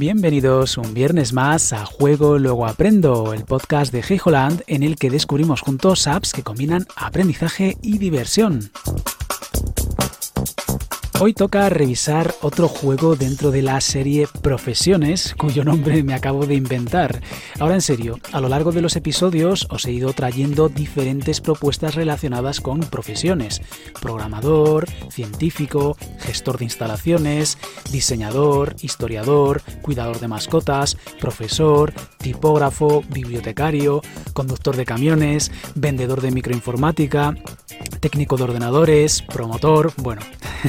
Bienvenidos un viernes más a Juego Luego Aprendo, el podcast de Hey Holland en el que descubrimos juntos apps que combinan aprendizaje y diversión. Hoy toca revisar otro juego dentro de la serie Profesiones, cuyo nombre me acabo de inventar. Ahora en serio, a lo largo de los episodios os he ido trayendo diferentes propuestas relacionadas con profesiones. Programador, científico, gestor de instalaciones, diseñador, historiador, cuidador de mascotas, profesor, tipógrafo, bibliotecario, conductor de camiones, vendedor de microinformática, técnico de ordenadores, promotor, bueno.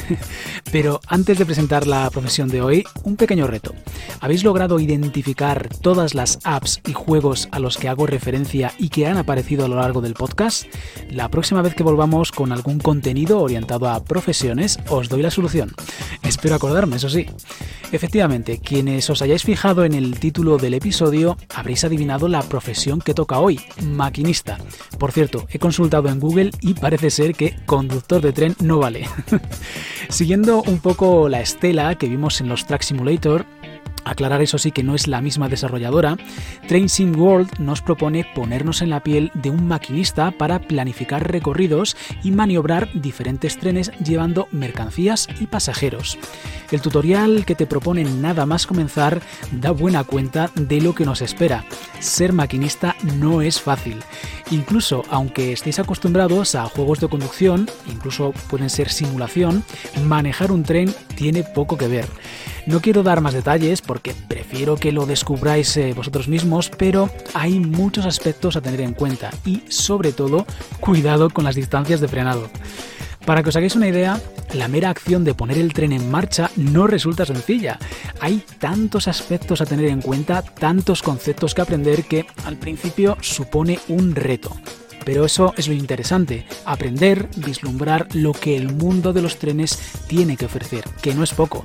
Pero antes de presentar la profesión de hoy, un pequeño reto. ¿Habéis logrado identificar todas las apps y juegos a los que hago referencia y que han aparecido a lo largo del podcast? La próxima vez que volvamos con algún contenido orientado a profesiones, os doy la solución. Espero acordarme, eso sí. Efectivamente, quienes os hayáis fijado en el título del episodio habréis adivinado la profesión que toca hoy, maquinista. Por cierto, he consultado en Google y parece ser que conductor de tren no vale. Siguiendo un poco la estela que vimos en los Track Simulator, Aclarar eso sí que no es la misma desarrolladora, Train Sim World nos propone ponernos en la piel de un maquinista para planificar recorridos y maniobrar diferentes trenes llevando mercancías y pasajeros. El tutorial que te propone nada más comenzar da buena cuenta de lo que nos espera. Ser maquinista no es fácil. Incluso aunque estéis acostumbrados a juegos de conducción, incluso pueden ser simulación, manejar un tren tiene poco que ver. No quiero dar más detalles porque prefiero que lo descubráis eh, vosotros mismos, pero hay muchos aspectos a tener en cuenta y sobre todo cuidado con las distancias de frenado. Para que os hagáis una idea, la mera acción de poner el tren en marcha no resulta sencilla. Hay tantos aspectos a tener en cuenta, tantos conceptos que aprender que al principio supone un reto. Pero eso es lo interesante, aprender, vislumbrar lo que el mundo de los trenes tiene que ofrecer, que no es poco.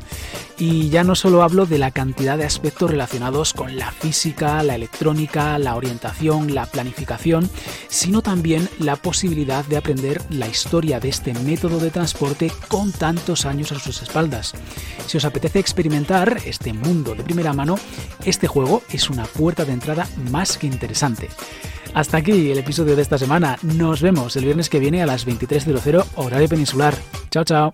Y ya no solo hablo de la cantidad de aspectos relacionados con la física, la electrónica, la orientación, la planificación, sino también la posibilidad de aprender la historia de este método de transporte con tantos años a sus espaldas. Si os apetece experimentar este mundo de primera mano, este juego es una puerta de entrada más que interesante. Hasta aquí el episodio de esta semana. Nos vemos el viernes que viene a las 23.00 horario peninsular. Chao, chao.